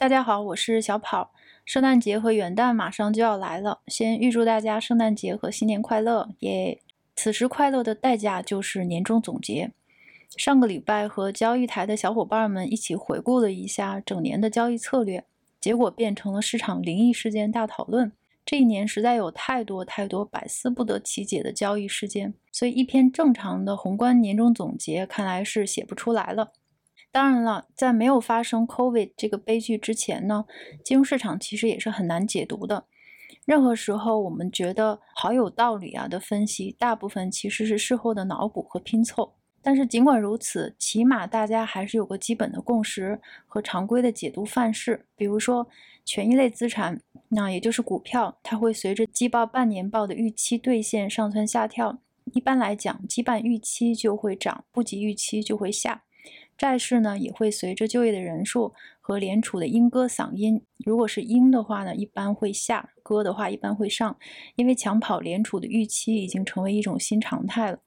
大家好，我是小跑。圣诞节和元旦马上就要来了，先预祝大家圣诞节和新年快乐，耶！此时快乐的代价就是年终总结。上个礼拜和交易台的小伙伴们一起回顾了一下整年的交易策略，结果变成了市场灵异事件大讨论。这一年实在有太多太多百思不得其解的交易事件，所以一篇正常的宏观年终总结看来是写不出来了。当然了，在没有发生 COVID 这个悲剧之前呢，金融市场其实也是很难解读的。任何时候，我们觉得好有道理啊的分析，大部分其实是事后的脑补和拼凑。但是尽管如此，起码大家还是有个基本的共识和常规的解读范式。比如说，权益类资产，那也就是股票，它会随着季报、半年报的预期兑现上蹿下跳。一般来讲，基半预期就会涨，不及预期就会下。债市呢也会随着就业的人数和联储的鹰歌嗓音，如果是鹰的话呢，一般会下；歌的话一般会上，因为抢跑联储的预期已经成为一种新常态了。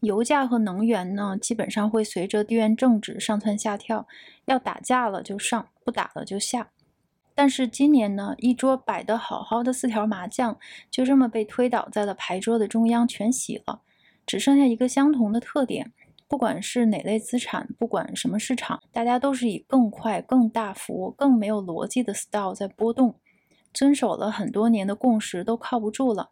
油价和能源呢，基本上会随着地缘政治上蹿下跳，要打架了就上，不打了就下。但是今年呢，一桌摆得好好的四条麻将，就这么被推倒在了牌桌的中央，全洗了，只剩下一个相同的特点。不管是哪类资产，不管什么市场，大家都是以更快、更大幅、更没有逻辑的 style 在波动。遵守了很多年的共识都靠不住了，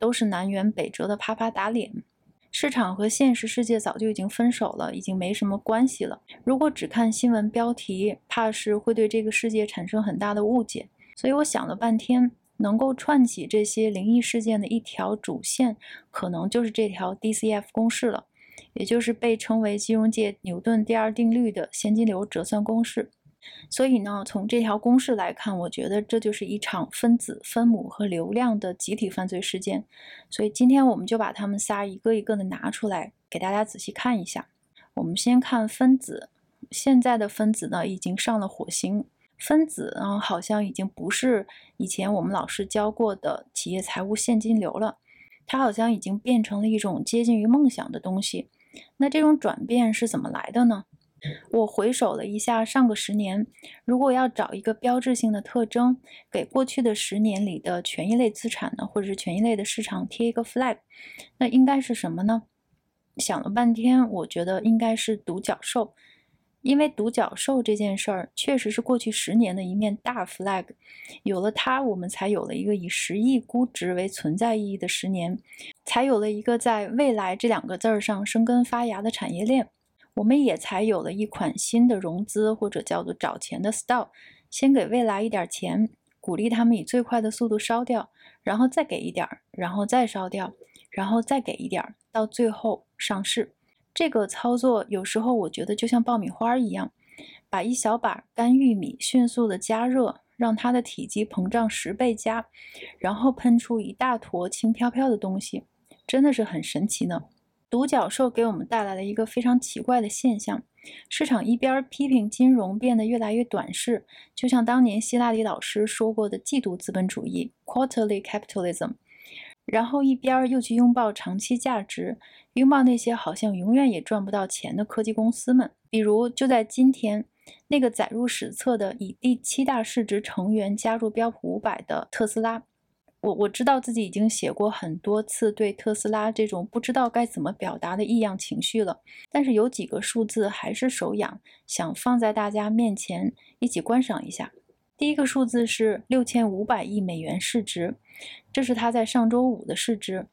都是南辕北辙的啪啪打脸。市场和现实世界早就已经分手了，已经没什么关系了。如果只看新闻标题，怕是会对这个世界产生很大的误解。所以我想了半天，能够串起这些灵异事件的一条主线，可能就是这条 DCF 公式了。也就是被称为金融界牛顿第二定律的现金流折算公式。所以呢，从这条公式来看，我觉得这就是一场分子、分母和流量的集体犯罪事件。所以今天我们就把它们仨一个一个的拿出来，给大家仔细看一下。我们先看分子，现在的分子呢已经上了火星。分子啊，好像已经不是以前我们老师教过的企业财务现金流了，它好像已经变成了一种接近于梦想的东西。那这种转变是怎么来的呢？我回首了一下上个十年，如果要找一个标志性的特征，给过去的十年里的权益类资产呢，或者是权益类的市场贴一个 flag，那应该是什么呢？想了半天，我觉得应该是独角兽。因为独角兽这件事儿确实是过去十年的一面大 flag，有了它，我们才有了一个以十亿估值为存在意义的十年，才有了一个在未来这两个字儿上生根发芽的产业链，我们也才有了一款新的融资或者叫做找钱的 style，先给未来一点钱，鼓励他们以最快的速度烧掉，然后再给一点儿，然后再烧掉，然后再给一点儿，到最后上市。这个操作有时候我觉得就像爆米花一样，把一小把干玉米迅速的加热，让它的体积膨胀十倍加，然后喷出一大坨轻飘飘的东西，真的是很神奇呢。独角兽给我们带来了一个非常奇怪的现象：市场一边批评金融变得越来越短视，就像当年希拉里老师说过的嫉妒资本主义 （Quarterly Capitalism）。然后一边又去拥抱长期价值，拥抱那些好像永远也赚不到钱的科技公司们。比如就在今天，那个载入史册的以第七大市值成员加入标普五百的特斯拉。我我知道自己已经写过很多次对特斯拉这种不知道该怎么表达的异样情绪了，但是有几个数字还是手痒，想放在大家面前一起观赏一下。第一个数字是六千五百亿美元市值，这是它在上周五的市值。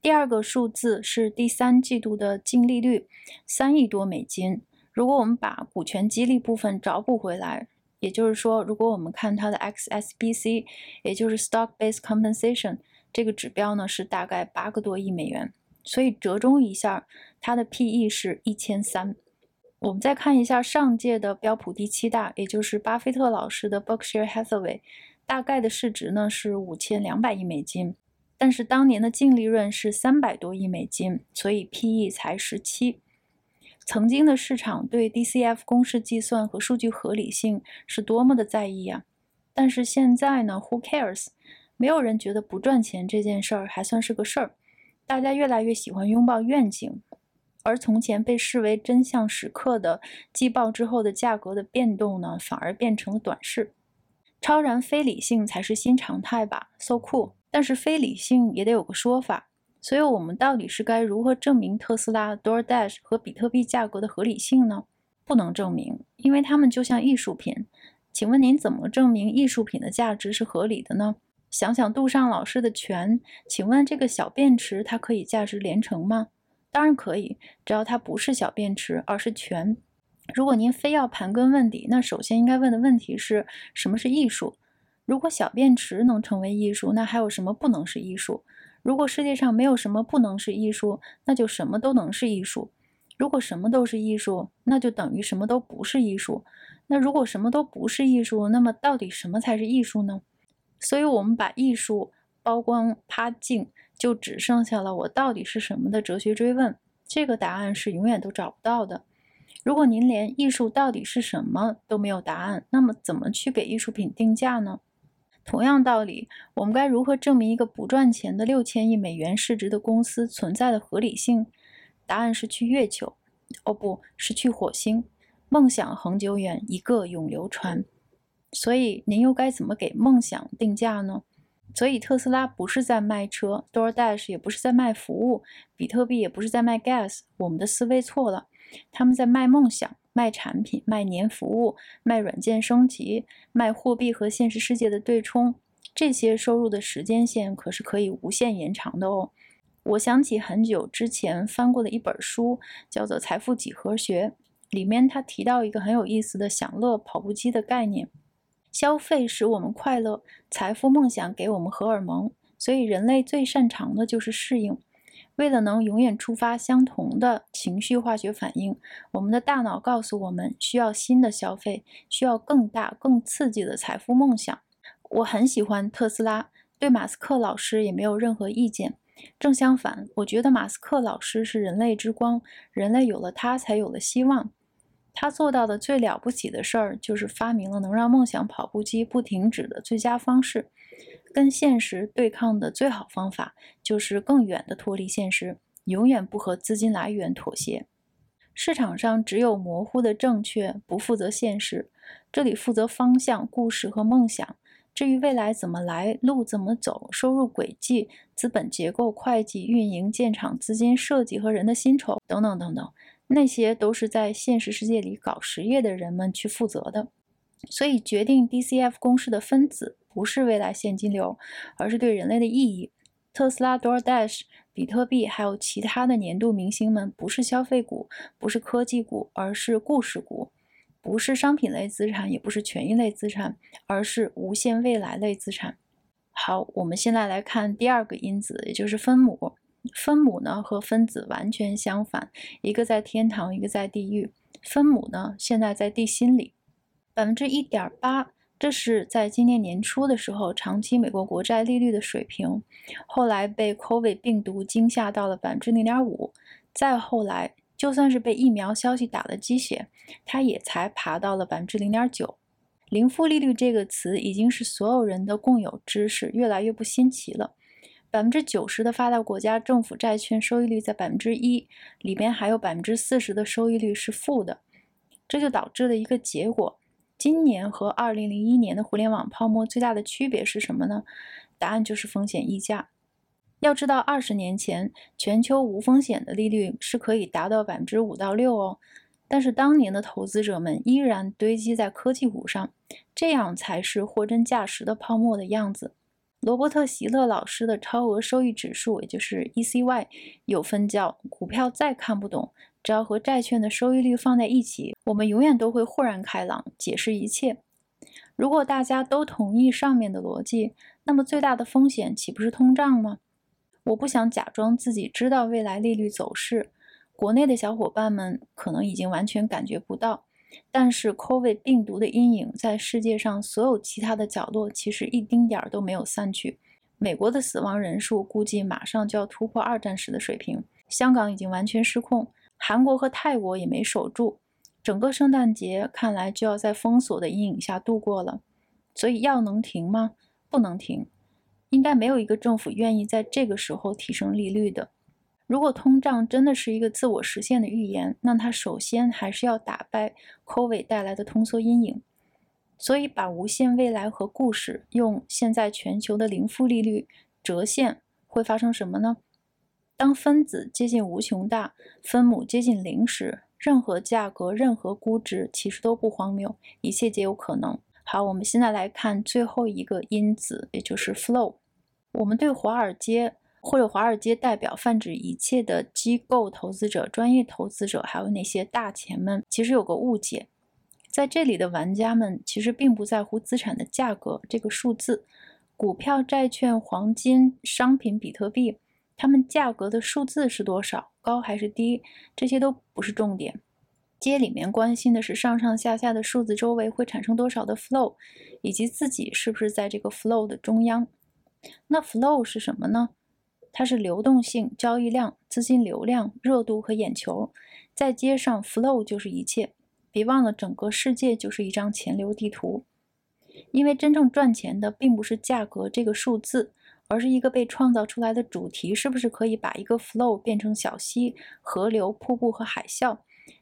第二个数字是第三季度的净利率，三亿多美金。如果我们把股权激励部分找补回来，也就是说，如果我们看它的 XSBC，也就是 Stock-based Compensation 这个指标呢，是大概八个多亿美元。所以折中一下，它的 PE 是一千三。我们再看一下上届的标普第七大，也就是巴菲特老师的 Berkshire Hathaway，大概的市值呢是五千两百亿美金，但是当年的净利润是三百多亿美金，所以 PE 才十七。曾经的市场对 DCF 公式计算和数据合理性是多么的在意啊！但是现在呢，Who cares？没有人觉得不赚钱这件事儿还算是个事儿，大家越来越喜欢拥抱愿景。而从前被视为真相时刻的季报之后的价格的变动呢，反而变成了短视。超然非理性才是新常态吧，so cool。但是非理性也得有个说法，所以我们到底是该如何证明特斯拉、DoorDash 和比特币价格的合理性呢？不能证明，因为它们就像艺术品。请问您怎么证明艺术品的价值是合理的呢？想想杜尚老师的拳，请问这个小便池它可以价值连城吗？当然可以，只要它不是小便池，而是全。如果您非要盘根问底，那首先应该问的问题是什么是艺术？如果小便池能成为艺术，那还有什么不能是艺术？如果世界上没有什么不能是艺术，那就什么都能是艺术。如果什么都是艺术，那就等于什么都不是艺术。那如果什么都不是艺术，那么到底什么才是艺术呢？所以，我们把艺术包光趴净，就只剩下了我到底是什么的哲学追问。这个答案是永远都找不到的。如果您连艺术到底是什么都没有答案，那么怎么去给艺术品定价呢？同样道理，我们该如何证明一个不赚钱的六千亿美元市值的公司存在的合理性？答案是去月球，哦，不是去火星。梦想恒久远，一个永流传。所以您又该怎么给梦想定价呢？所以特斯拉不是在卖车，DoorDash 也不是在卖服务，比特币也不是在卖 gas。我们的思维错了，他们在卖梦想、卖产品、卖年服务、卖软件升级、卖货币和现实世界的对冲。这些收入的时间线可是可以无限延长的哦。我想起很久之前翻过的一本书，叫做《财富几何学》，里面他提到一个很有意思的享乐跑步机的概念：消费使我们快乐，财富梦想给我们荷尔蒙，所以人类最擅长的就是适应。为了能永远触发相同的情绪化学反应，我们的大脑告诉我们需要新的消费，需要更大、更刺激的财富梦想。我很喜欢特斯拉，对马斯克老师也没有任何意见。正相反，我觉得马斯克老师是人类之光，人类有了他才有了希望。他做到的最了不起的事儿，就是发明了能让梦想跑步机不停止的最佳方式。跟现实对抗的最好方法，就是更远的脱离现实，永远不和资金来源妥协。市场上只有模糊的正确，不负责现实。这里负责方向、故事和梦想。至于未来怎么来，路怎么走，收入轨迹、资本结构、会计、运营、建厂资金、设计和人的薪酬等等等等，那些都是在现实世界里搞实业的人们去负责的。所以，决定 DCF 公式的分子不是未来现金流，而是对人类的意义。特斯拉、DoorDash、比特币还有其他的年度明星们，不是消费股，不是科技股，而是故事股。不是商品类资产，也不是权益类资产，而是无限未来类资产。好，我们现在来看第二个因子，也就是分母。分母呢和分子完全相反，一个在天堂，一个在地狱。分母呢现在在地心里，百分之一点八，这是在今年年初的时候长期美国国债利率的水平，后来被 COVID 病毒惊吓到了百分之零点五，再后来。就算是被疫苗消息打了鸡血，它也才爬到了百分之零点九。零负利率这个词已经是所有人的共有知识，越来越不新奇了。百分之九十的发达国家政府债券收益率在百分之一，里边还有百分之四十的收益率是负的，这就导致了一个结果：今年和二零零一年的互联网泡沫最大的区别是什么呢？答案就是风险溢价。要知道，二十年前全球无风险的利率是可以达到百分之五到六哦。但是当年的投资者们依然堆积在科技股上，这样才是货真价实的泡沫的样子。罗伯特·席勒老师的超额收益指数，也就是 ECY，有分叫“股票再看不懂，只要和债券的收益率放在一起，我们永远都会豁然开朗，解释一切”。如果大家都同意上面的逻辑，那么最大的风险岂不是通胀吗？我不想假装自己知道未来利率走势，国内的小伙伴们可能已经完全感觉不到，但是 COVID 病毒的阴影在世界上所有其他的角落其实一丁点儿都没有散去。美国的死亡人数估计马上就要突破二战时的水平，香港已经完全失控，韩国和泰国也没守住，整个圣诞节看来就要在封锁的阴影下度过了。所以药能停吗？不能停。应该没有一个政府愿意在这个时候提升利率的。如果通胀真的是一个自我实现的预言，那它首先还是要打败 COVID 带来的通缩阴影。所以把无限未来和故事用现在全球的零负利率折现，会发生什么呢？当分子接近无穷大，分母接近零时，任何价格、任何估值其实都不荒谬，一切皆有可能。好，我们现在来看最后一个因子，也就是 flow。我们对华尔街或者华尔街代表泛指一切的机构投资者、专业投资者，还有那些大钱们，其实有个误解，在这里的玩家们其实并不在乎资产的价格这个数字，股票、债券、黄金、商品、比特币。它们价格的数字是多少，高还是低，这些都不是重点。街里面关心的是上上下下的数字周围会产生多少的 flow，以及自己是不是在这个 flow 的中央。那 flow 是什么呢？它是流动性、交易量、资金流量、热度和眼球。在街上，flow 就是一切。别忘了，整个世界就是一张钱流地图。因为真正赚钱的并不是价格这个数字。而是一个被创造出来的主题，是不是可以把一个 flow 变成小溪、河流、瀑布和海啸？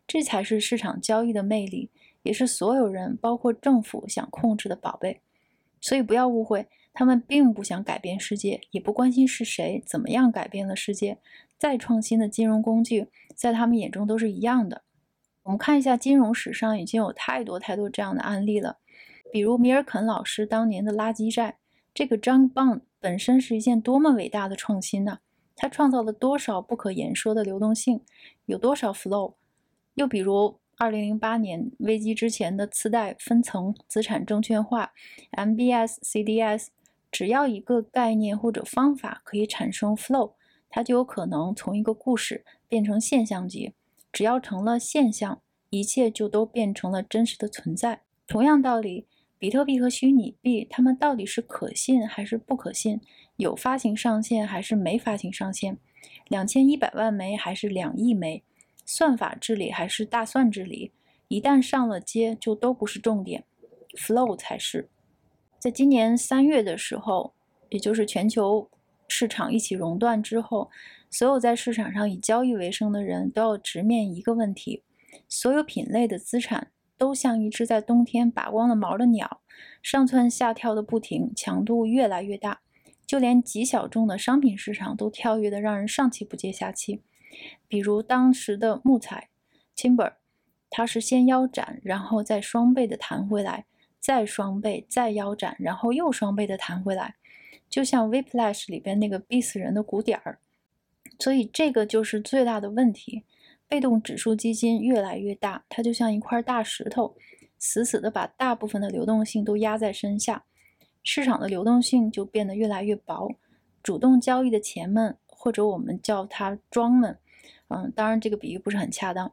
这才是市场交易的魅力，也是所有人，包括政府想控制的宝贝。所以不要误会，他们并不想改变世界，也不关心是谁怎么样改变了世界。再创新的金融工具，在他们眼中都是一样的。我们看一下金融史上已经有太多太多这样的案例了，比如米尔肯老师当年的垃圾债，这个张棒。本身是一件多么伟大的创新呢？它创造了多少不可言说的流动性，有多少 flow？又比如2008年危机之前的次贷分层资产证券化 （MBS、CDS），只要一个概念或者方法可以产生 flow，它就有可能从一个故事变成现象级。只要成了现象，一切就都变成了真实的存在。同样道理。比特币和虚拟币，它们到底是可信还是不可信？有发行上限还是没发行上限？两千一百万枚还是两亿枚？算法治理还是大算治理？一旦上了街，就都不是重点，flow 才是。在今年三月的时候，也就是全球市场一起熔断之后，所有在市场上以交易为生的人都要直面一个问题：所有品类的资产。都像一只在冬天拔光了毛的鸟，上蹿下跳的不停，强度越来越大，就连极小众的商品市场都跳跃的让人上气不接下气。比如当时的木材 （timber），它是先腰斩，然后再双倍的弹回来，再双倍，再腰斩，然后又双倍的弹回来，就像《Whiplash》里边那个逼死人的鼓点儿。所以这个就是最大的问题。被动指数基金越来越大，它就像一块大石头，死死的把大部分的流动性都压在身下，市场的流动性就变得越来越薄。主动交易的钱们，或者我们叫它庄们，嗯，当然这个比喻不是很恰当。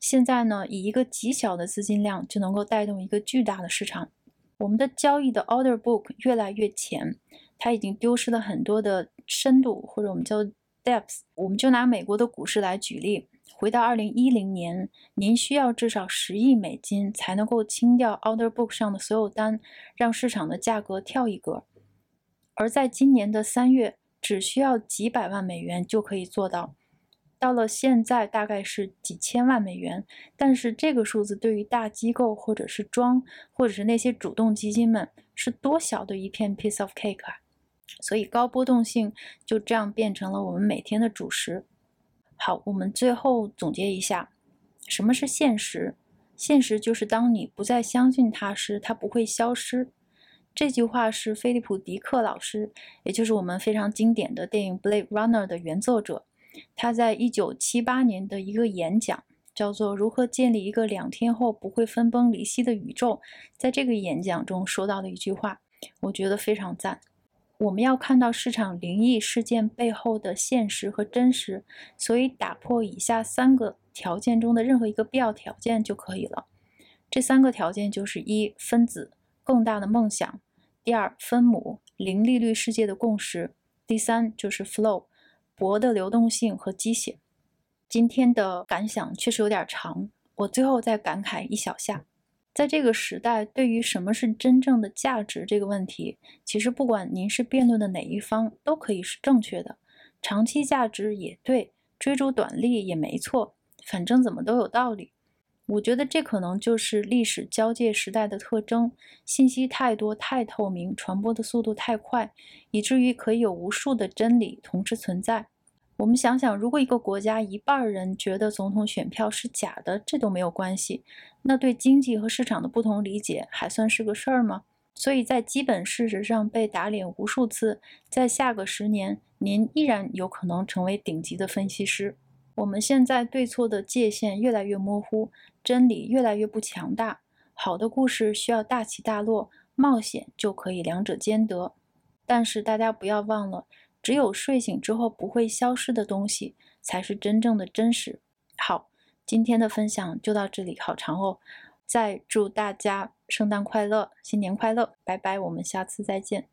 现在呢，以一个极小的资金量就能够带动一个巨大的市场。我们的交易的 order book 越来越浅，它已经丢失了很多的深度，或者我们叫 depth。我们就拿美国的股市来举例。回到二零一零年，您需要至少十亿美金才能够清掉 order book 上的所有单，让市场的价格跳一格。而在今年的三月，只需要几百万美元就可以做到。到了现在，大概是几千万美元。但是这个数字对于大机构或者是庄，或者是那些主动基金们，是多小的一片 piece of cake 啊！所以高波动性就这样变成了我们每天的主食。好，我们最后总结一下，什么是现实？现实就是当你不再相信它时，它不会消失。这句话是菲利普·迪克老师，也就是我们非常经典的电影《Blade Runner》的原作者。他在一九七八年的一个演讲，叫做《如何建立一个两天后不会分崩离析的宇宙》。在这个演讲中说到的一句话，我觉得非常赞。我们要看到市场灵异事件背后的现实和真实，所以打破以下三个条件中的任何一个必要条件就可以了。这三个条件就是：一、分子更大的梦想；第二，分母零利率世界的共识；第三，就是 flow 博的流动性和鸡血。今天的感想确实有点长，我最后再感慨一小下。在这个时代，对于什么是真正的价值这个问题，其实不管您是辩论的哪一方，都可以是正确的。长期价值也对，追逐短利也没错，反正怎么都有道理。我觉得这可能就是历史交界时代的特征：信息太多、太透明，传播的速度太快，以至于可以有无数的真理同时存在。我们想想，如果一个国家一半人觉得总统选票是假的，这都没有关系，那对经济和市场的不同理解还算是个事儿吗？所以在基本事实上被打脸无数次，在下个十年，您依然有可能成为顶级的分析师。我们现在对错的界限越来越模糊，真理越来越不强大。好的故事需要大起大落，冒险就可以两者兼得。但是大家不要忘了，只有睡醒之后不会消失的东西，才是真正的真实。好，今天的分享就到这里，好长哦。再祝大家圣诞快乐，新年快乐，拜拜，我们下次再见。